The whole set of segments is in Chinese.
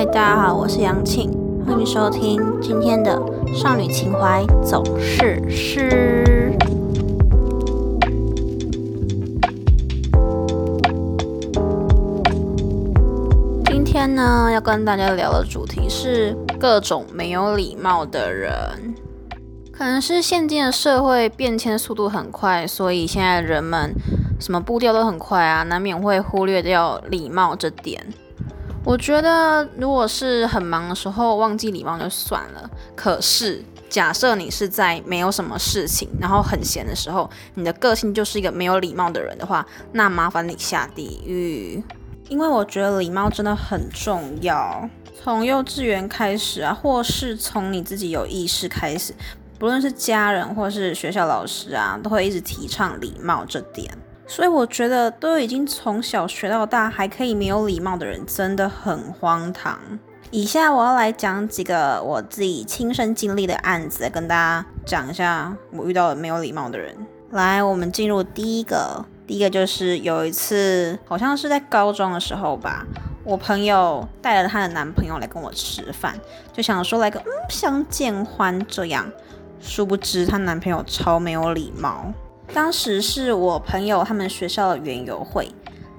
嗨，大家好，我是杨庆，欢迎收听今天的少女情怀总是诗。今天呢，要跟大家聊的主题是各种没有礼貌的人。可能是现今的社会变迁速度很快，所以现在人们什么步调都很快啊，难免会忽略掉礼貌这点。我觉得，如果是很忙的时候忘记礼貌就算了。可是，假设你是在没有什么事情，然后很闲的时候，你的个性就是一个没有礼貌的人的话，那麻烦你下地狱。因为我觉得礼貌真的很重要，从幼稚园开始啊，或是从你自己有意识开始，不论是家人或是学校老师啊，都会一直提倡礼貌这点。所以我觉得，都已经从小学到大，还可以没有礼貌的人，真的很荒唐。以下我要来讲几个我自己亲身经历的案子，跟大家讲一下我遇到的没有礼貌的人。来，我们进入第一个，第一个就是有一次，好像是在高中的时候吧，我朋友带了她的男朋友来跟我吃饭，就想说来个嗯相见欢这样，殊不知她男朋友超没有礼貌。当时是我朋友他们学校的园游会，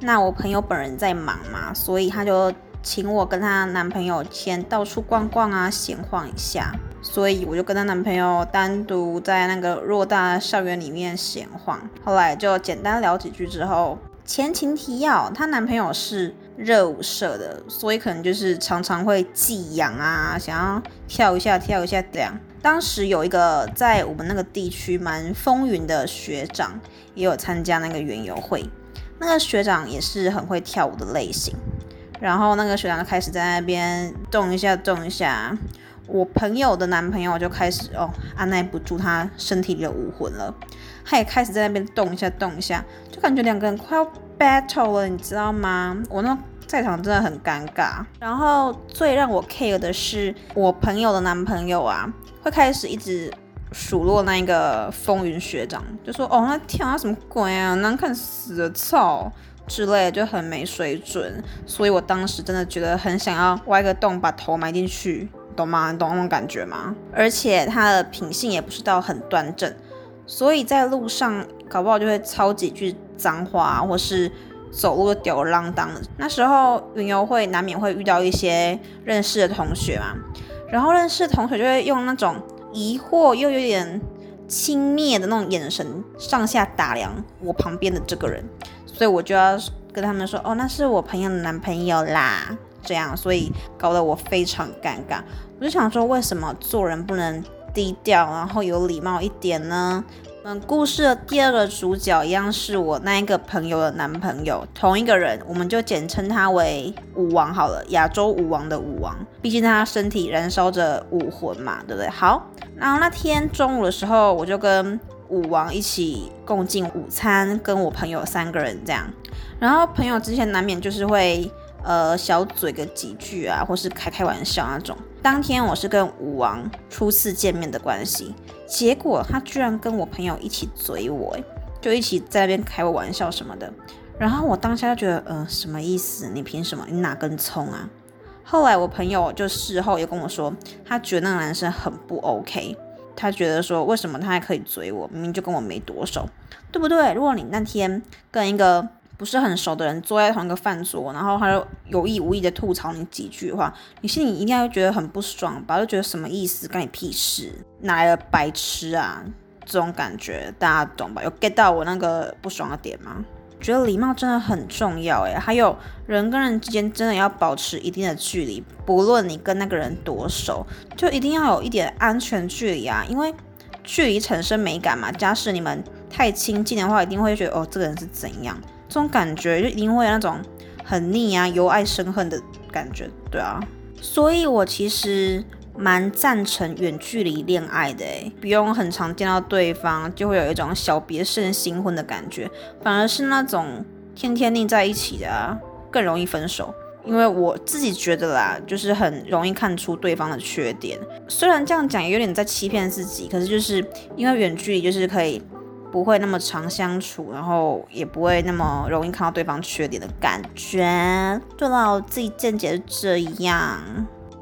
那我朋友本人在忙嘛，所以他就请我跟她男朋友先到处逛逛啊，闲晃一下。所以我就跟她男朋友单独在那个偌大校园里面闲晃。后来就简单聊几句之后，前情提要，她男朋友是热舞社的，所以可能就是常常会寄养啊，想要跳一下跳一下这样。当时有一个在我们那个地区蛮风云的学长，也有参加那个园游会。那个学长也是很会跳舞的类型。然后那个学长就开始在那边动一下动一下，我朋友的男朋友就开始哦按耐不住他身体里的武魂了，他也开始在那边动一下动一下，就感觉两个人快要 battle 了，你知道吗？我那在场真的很尴尬。然后最让我 care 的是我朋友的男朋友啊。会开始一直数落那一个风云学长，就说哦，那跳啊什么鬼啊，难看死了，操之类的，就很没水准。所以我当时真的觉得很想要挖个洞把头埋进去，懂吗？你懂那种感觉吗？而且他的品性也不是到很端正，所以在路上搞不好就会抄几句脏话，或是走路吊儿郎当的。那时候云游会难免会遇到一些认识的同学嘛。然后认识同学就会用那种疑惑又有点轻蔑的那种眼神上下打量我旁边的这个人，所以我就要跟他们说，哦，那是我朋友的男朋友啦，这样，所以搞得我非常尴尬。我就想说，为什么做人不能低调，然后有礼貌一点呢？嗯，故事的第二个主角一样是我那一个朋友的男朋友，同一个人，我们就简称他为武王好了，亚洲武王的武王，毕竟他身体燃烧着武魂嘛，对不对？好，然后那天中午的时候，我就跟武王一起共进午餐，跟我朋友三个人这样，然后朋友之前难免就是会。呃，小嘴个几句啊，或是开开玩笑那种。当天我是跟武王初次见面的关系，结果他居然跟我朋友一起嘴我，就一起在那边开我玩笑什么的。然后我当下就觉得，呃，什么意思？你凭什么？你哪根葱啊？后来我朋友就事后也跟我说，他觉得那个男生很不 OK，他觉得说，为什么他还可以嘴我？明明就跟我没多熟，对不对？如果你那天跟一个不是很熟的人坐在同一个饭桌，然后他就有意无意的吐槽你几句话，你心里一定会觉得很不爽吧？就觉得什么意思？关你屁事？哪来的白痴啊？这种感觉大家懂吧？有 get 到我那个不爽的点吗？觉得礼貌真的很重要诶，还有人跟人之间真的要保持一定的距离，不论你跟那个人多熟，就一定要有一点安全距离啊，因为距离产生美感嘛。假使你们太亲近的话，一定会觉得哦，这个人是怎样？这种感觉就一定会有那种很腻啊、由爱生恨的感觉，对啊。所以我其实蛮赞成远距离恋爱的，不用很常见到对方，就会有一种小别胜新婚的感觉。反而是那种天天腻在一起的啊，更容易分手。因为我自己觉得啦，就是很容易看出对方的缺点。虽然这样讲也有点在欺骗自己，可是就是因为远距离就是可以。不会那么常相处，然后也不会那么容易看到对方缺点的感觉。对了，自己见解是这样。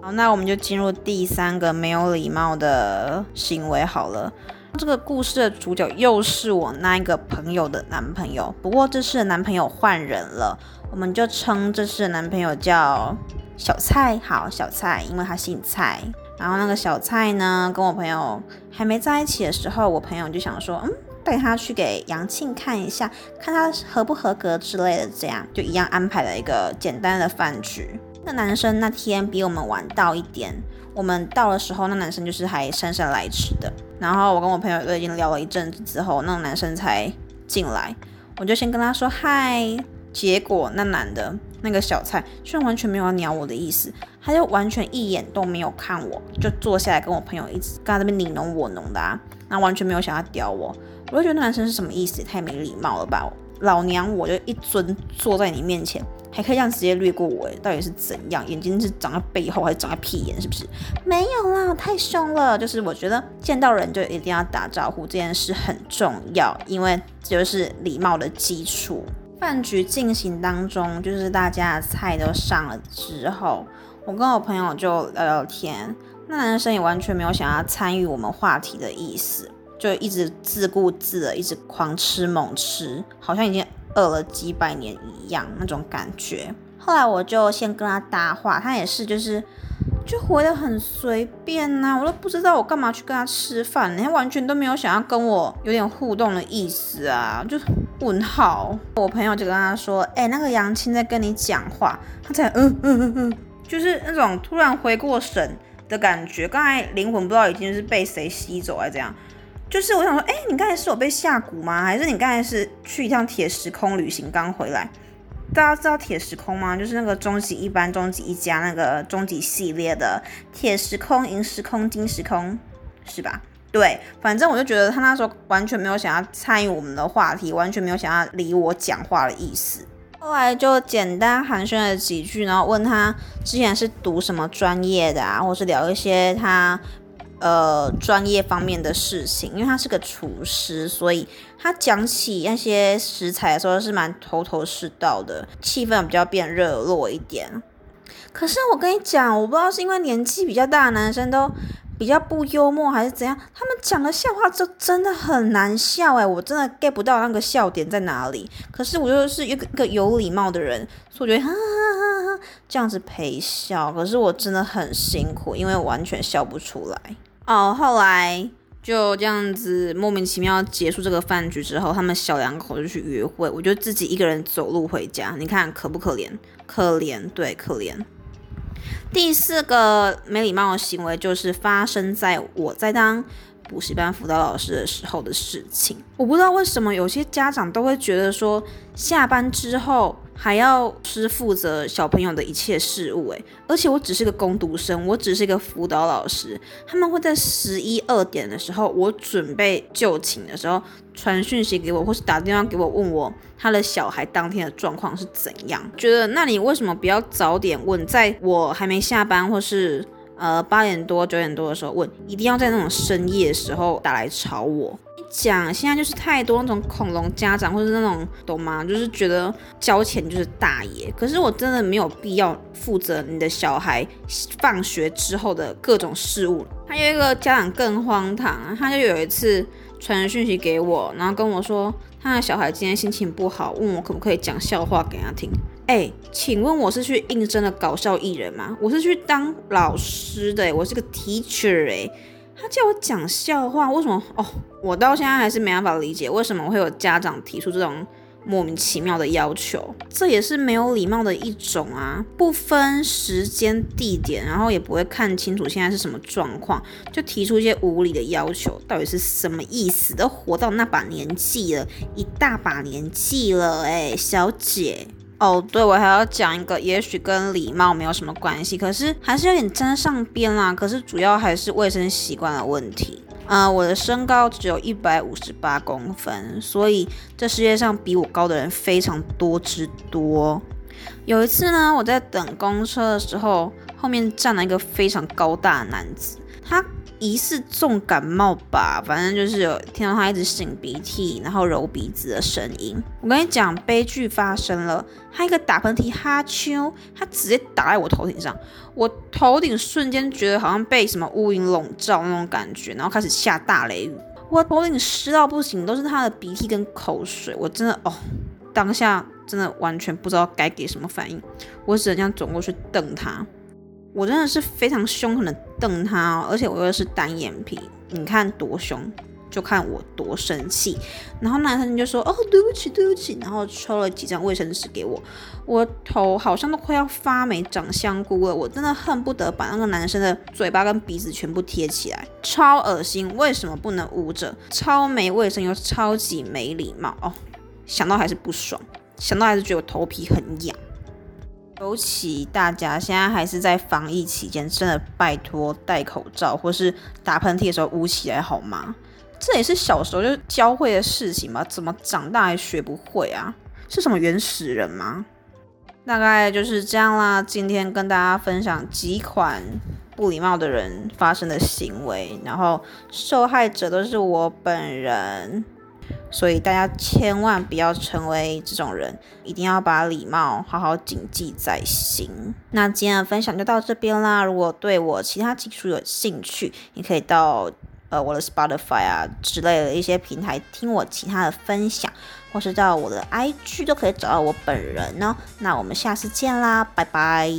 好，那我们就进入第三个没有礼貌的行为好了。这个故事的主角又是我那一个朋友的男朋友，不过这次的男朋友换人了，我们就称这次的男朋友叫小蔡。好，小蔡，因为他姓蔡。然后那个小蔡呢，跟我朋友还没在一起的时候，我朋友就想说，嗯，带他去给杨庆看一下，看他合不合格之类的，这样就一样安排了一个简单的饭局。那男生那天比我们晚到一点，我们到的时候，那男生就是还姗姗来迟的。然后我跟我朋友都已经聊了一阵子之后，那个男生才进来，我就先跟他说嗨。结果那男的，那个小蔡，居然完全没有鸟我的意思，他就完全一眼都没有看我，就坐下来跟我朋友一直跟他那边你侬我侬的啊，那完全没有想要屌我，我就觉得那男生是什么意思？太没礼貌了吧！老娘我就一尊坐在你面前，还可以这样直接略过我，到底是怎样？眼睛是长在背后还是长在屁眼？是不是？没有啦，太凶了。就是我觉得见到人就一定要打招呼，这件事很重要，因为这就是礼貌的基础。饭局进行当中，就是大家的菜都上了之后，我跟我朋友就聊聊天。那男生也完全没有想要参与我们话题的意思，就一直自顾自的，一直狂吃猛吃，好像已经饿了几百年一样那种感觉。后来我就先跟他搭话，他也是就是。就回的很随便呐，我都不知道我干嘛去跟他吃饭，他完全都没有想要跟我有点互动的意思啊，就问号。我朋友就跟他说，哎，那个杨青在跟你讲话，他才嗯嗯嗯嗯，就是那种突然回过神的感觉，刚才灵魂不知道已经是被谁吸走还是怎样，就是我想说，哎，你刚才是有被下蛊吗？还是你刚才是去一趟铁时空旅行刚回来？大家知道铁时空吗？就是那个终极一班、终极一家那个终极系列的铁时空、银时空、金时空，是吧？对，反正我就觉得他那时候完全没有想要参与我们的话题，完全没有想要理我讲话的意思。后来就简单寒暄了几句，然后问他之前是读什么专业的啊，或是聊一些他。呃，专业方面的事情，因为他是个厨师，所以他讲起那些食材的时候是蛮头头是道的，气氛比较变热络一点。可是我跟你讲，我不知道是因为年纪比较大的男生都比较不幽默，还是怎样，他们讲的笑话就真的很难笑哎，我真的 get 不到那个笑点在哪里。可是我就是一个一个有礼貌的人，所以我觉得哈哈哈哈这样子陪笑，可是我真的很辛苦，因为完全笑不出来。哦，后来就这样子莫名其妙结束这个饭局之后，他们小两口就去约会，我就自己一个人走路回家。你看可不可怜？可怜，对，可怜。第四个没礼貌的行为就是发生在我在当补习班辅导老师的时候的事情。我不知道为什么有些家长都会觉得说下班之后。还要是负责小朋友的一切事务，诶，而且我只是个工读生，我只是一个辅导老师，他们会在十一二点的时候，我准备就寝的时候传讯息给我，或是打电话给我问我他的小孩当天的状况是怎样。觉得那你为什么不要早点问，在我还没下班或是呃八点多九点多的时候问，一定要在那种深夜的时候打来吵我？讲现在就是太多那种恐龙家长，或者那种懂吗？就是觉得交钱就是大爷。可是我真的没有必要负责你的小孩放学之后的各种事务。还有一个家长更荒唐，他就有一次传讯息给我，然后跟我说他的小孩今天心情不好，问我可不可以讲笑话给他听。哎，请问我是去应征的搞笑艺人吗？我是去当老师的，我是个 teacher 哎。他叫我讲笑话，为什么？哦，我到现在还是没办法理解，为什么会有家长提出这种莫名其妙的要求？这也是没有礼貌的一种啊！不分时间地点，然后也不会看清楚现在是什么状况，就提出一些无理的要求，到底是什么意思？都活到那把年纪了，一大把年纪了，哎，小姐。哦，对，我还要讲一个，也许跟礼貌没有什么关系，可是还是有点沾上边啦。可是主要还是卫生习惯的问题。呃，我的身高只有一百五十八公分，所以这世界上比我高的人非常多之多。有一次呢，我在等公车的时候，后面站了一个非常高大的男子，他疑似重感冒吧，反正就是有听到他一直擤鼻涕，然后揉鼻子的声音。我跟你讲，悲剧发生了，他一个打喷嚏哈啾，他直接打在我头顶上，我头顶瞬间觉得好像被什么乌云笼罩那种感觉，然后开始下大雷雨，我头顶湿到不行，都是他的鼻涕跟口水，我真的哦，当下真的完全不知道该给什么反应，我只能这样转过去瞪他。我真的是非常凶狠的瞪他，哦而且我又是单眼皮，你看多凶，就看我多生气。然后男生就说：“哦，对不起，对不起。”然后抽了几张卫生纸给我，我头好像都快要发霉长香菇了。我真的恨不得把那个男生的嘴巴跟鼻子全部贴起来，超恶心。为什么不能捂着？超没卫生又超级没礼貌哦！想到还是不爽，想到还是觉得我头皮很痒。尤其大家现在还是在防疫期间，真的拜托戴口罩，或是打喷嚏的时候捂起来好吗？这也是小时候就教会的事情吧？怎么长大还学不会啊？是什么原始人吗？大概就是这样啦。今天跟大家分享几款不礼貌的人发生的行为，然后受害者都是我本人。所以大家千万不要成为这种人，一定要把礼貌好好谨记在心。那今天的分享就到这边啦。如果对我其他技术有兴趣，你可以到呃我的 Spotify 啊之类的一些平台听我其他的分享，或是到我的 IG 都可以找到我本人哦。那我们下次见啦，拜拜。